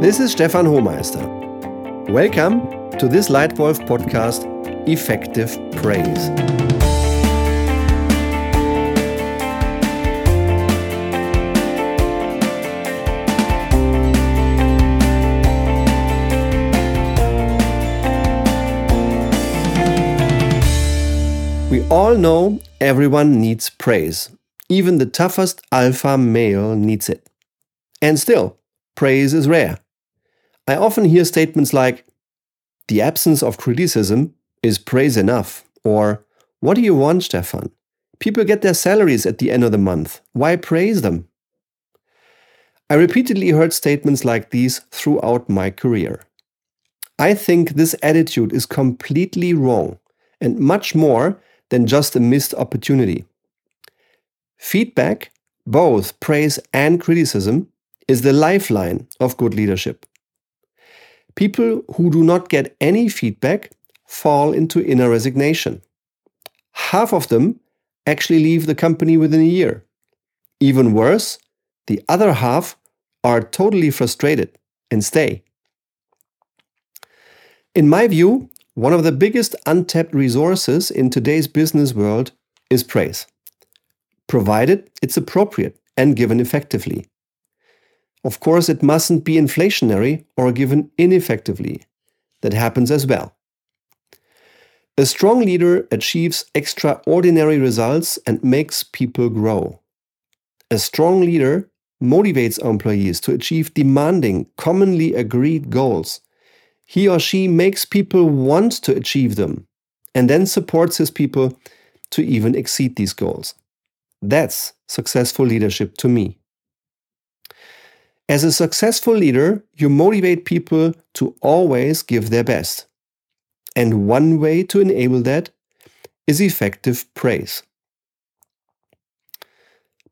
This is Stefan Hohmeister. Welcome to this Lightwolf podcast, Effective Praise. We all know everyone needs praise. Even the toughest alpha male needs it. And still, praise is rare. I often hear statements like, the absence of criticism is praise enough, or what do you want, Stefan? People get their salaries at the end of the month. Why praise them? I repeatedly heard statements like these throughout my career. I think this attitude is completely wrong and much more than just a missed opportunity. Feedback, both praise and criticism, is the lifeline of good leadership. People who do not get any feedback fall into inner resignation. Half of them actually leave the company within a year. Even worse, the other half are totally frustrated and stay. In my view, one of the biggest untapped resources in today's business world is praise, provided it's appropriate and given effectively. Of course, it mustn't be inflationary or given ineffectively. That happens as well. A strong leader achieves extraordinary results and makes people grow. A strong leader motivates employees to achieve demanding, commonly agreed goals. He or she makes people want to achieve them and then supports his people to even exceed these goals. That's successful leadership to me. As a successful leader, you motivate people to always give their best. And one way to enable that is effective praise.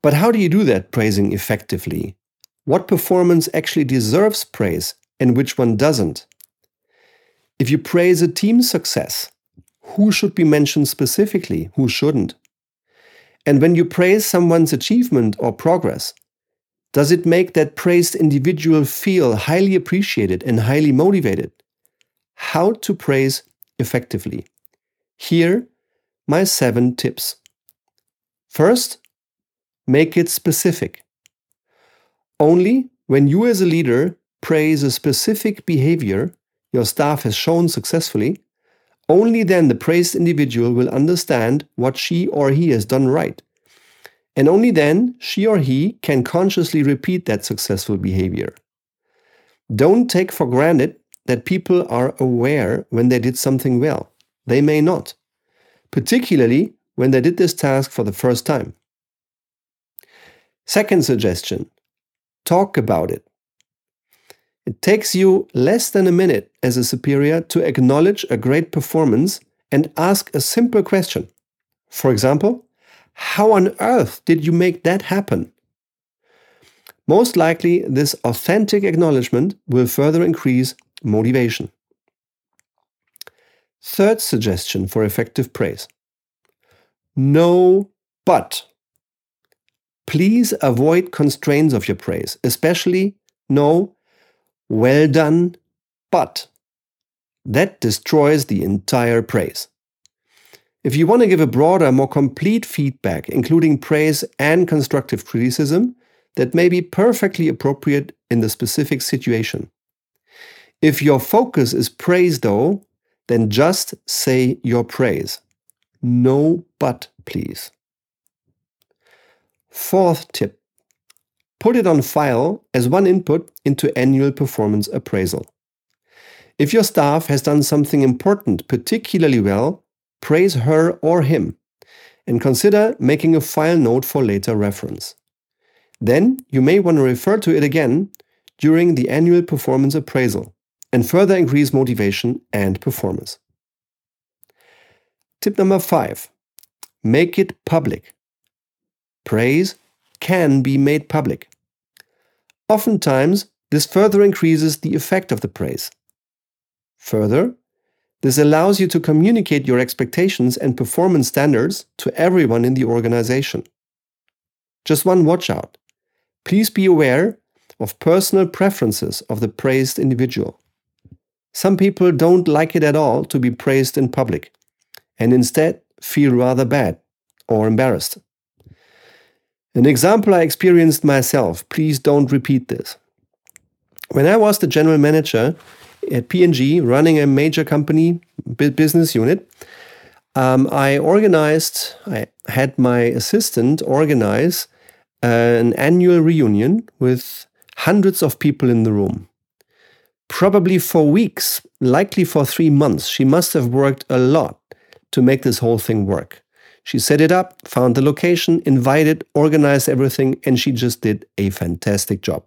But how do you do that praising effectively? What performance actually deserves praise and which one doesn't? If you praise a team's success, who should be mentioned specifically, who shouldn't? And when you praise someone's achievement or progress, does it make that praised individual feel highly appreciated and highly motivated? How to praise effectively. Here, my seven tips. First, make it specific. Only when you as a leader praise a specific behavior your staff has shown successfully, only then the praised individual will understand what she or he has done right and only then she or he can consciously repeat that successful behavior. Don't take for granted that people are aware when they did something well. They may not, particularly when they did this task for the first time. Second suggestion talk about it. It takes you less than a minute as a superior to acknowledge a great performance and ask a simple question. For example, how on earth did you make that happen? Most likely, this authentic acknowledgement will further increase motivation. Third suggestion for effective praise no but. Please avoid constraints of your praise, especially no well done but. That destroys the entire praise. If you want to give a broader, more complete feedback, including praise and constructive criticism, that may be perfectly appropriate in the specific situation. If your focus is praise, though, then just say your praise. No but, please. Fourth tip put it on file as one input into annual performance appraisal. If your staff has done something important particularly well, praise her or him, and consider making a file note for later reference. Then you may want to refer to it again during the annual performance appraisal and further increase motivation and performance. Tip number five make it public. Praise can be made public. Oftentimes, this further increases the effect of the praise. Further, this allows you to communicate your expectations and performance standards to everyone in the organization. Just one watch out. Please be aware of personal preferences of the praised individual. Some people don't like it at all to be praised in public and instead feel rather bad or embarrassed. An example I experienced myself, please don't repeat this. When I was the general manager at P&G running a major company business unit, um, I organized, I had my assistant organize uh, an annual reunion with hundreds of people in the room. Probably for weeks, likely for three months. She must have worked a lot to make this whole thing work. She set it up, found the location, invited, organized everything, and she just did a fantastic job.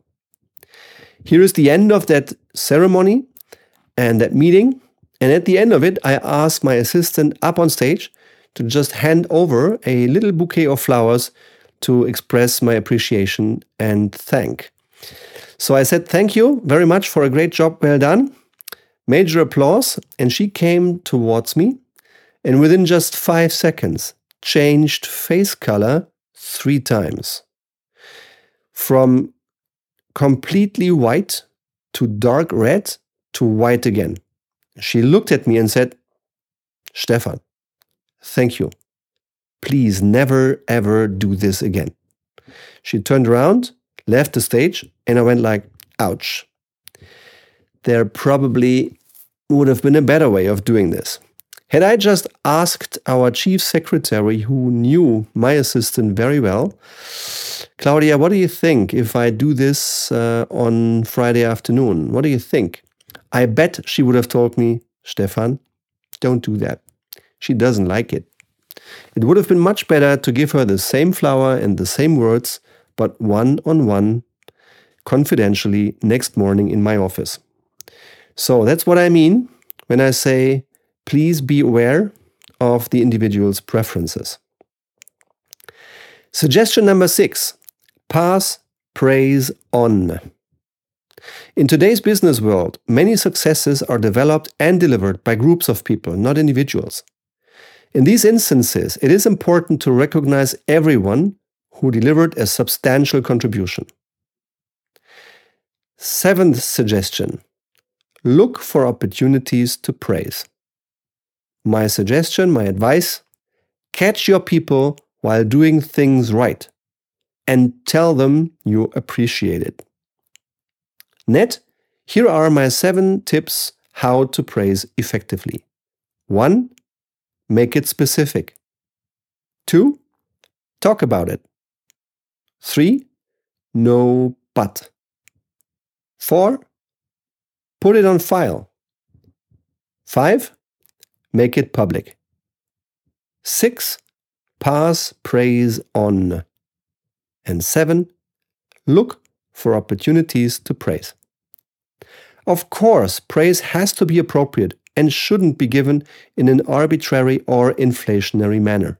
Here is the end of that ceremony and that meeting. And at the end of it, I asked my assistant up on stage to just hand over a little bouquet of flowers to express my appreciation and thank. So I said, Thank you very much for a great job, well done. Major applause. And she came towards me and within just five seconds changed face color three times. From completely white to dark red to white again. She looked at me and said, Stefan, thank you. Please never ever do this again. She turned around, left the stage, and I went like, ouch. There probably would have been a better way of doing this. Had I just asked our chief secretary, who knew my assistant very well, Claudia, what do you think if I do this uh, on Friday afternoon? What do you think? I bet she would have told me, Stefan, don't do that. She doesn't like it. It would have been much better to give her the same flower and the same words, but one on one, confidentially, next morning in my office. So that's what I mean when I say please be aware of the individual's preferences. Suggestion number six pass praise on. In today's business world, many successes are developed and delivered by groups of people, not individuals. In these instances, it is important to recognize everyone who delivered a substantial contribution. Seventh suggestion look for opportunities to praise my suggestion, my advice catch your people while doing things right and tell them you appreciate it. Net, here are my seven tips how to praise effectively. 1. Make it specific. 2. Talk about it. 3. No but. 4. Put it on file. 5 make it public. 6. Pass praise on. And 7. Look for opportunities to praise. Of course, praise has to be appropriate and shouldn't be given in an arbitrary or inflationary manner.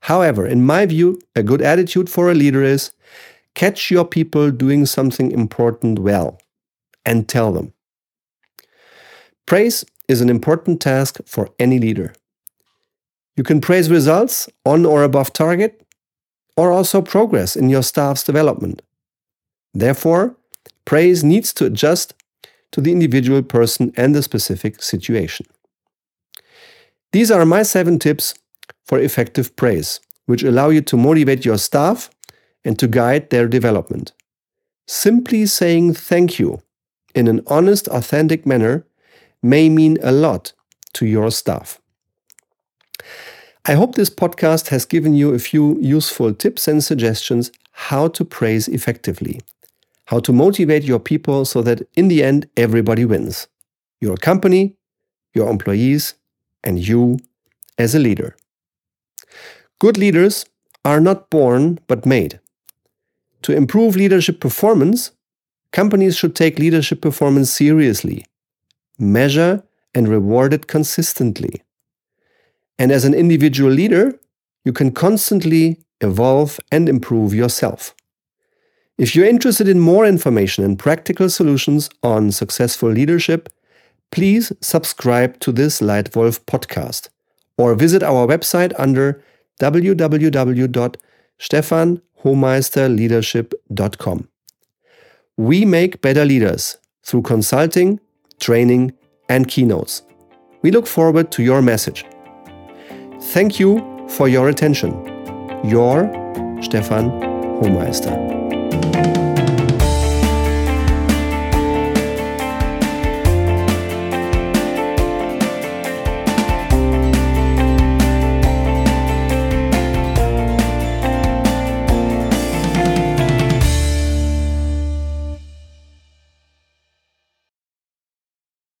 However, in my view, a good attitude for a leader is catch your people doing something important well and tell them. Praise is an important task for any leader. You can praise results on or above target, or also progress in your staff's development. Therefore, praise needs to adjust to the individual person and the specific situation. These are my seven tips for effective praise, which allow you to motivate your staff and to guide their development. Simply saying thank you in an honest, authentic manner may mean a lot to your staff. I hope this podcast has given you a few useful tips and suggestions how to praise effectively, how to motivate your people so that in the end everybody wins your company, your employees, and you as a leader. Good leaders are not born but made. To improve leadership performance, companies should take leadership performance seriously measure, and reward it consistently. And as an individual leader, you can constantly evolve and improve yourself. If you're interested in more information and practical solutions on successful leadership, please subscribe to this Lightwolf podcast or visit our website under www.stefanhohmeisterleadership.com. We make better leaders through consulting, training, and keynotes. We look forward to your message. Thank you for your attention. Your Stefan Hohmeister thank you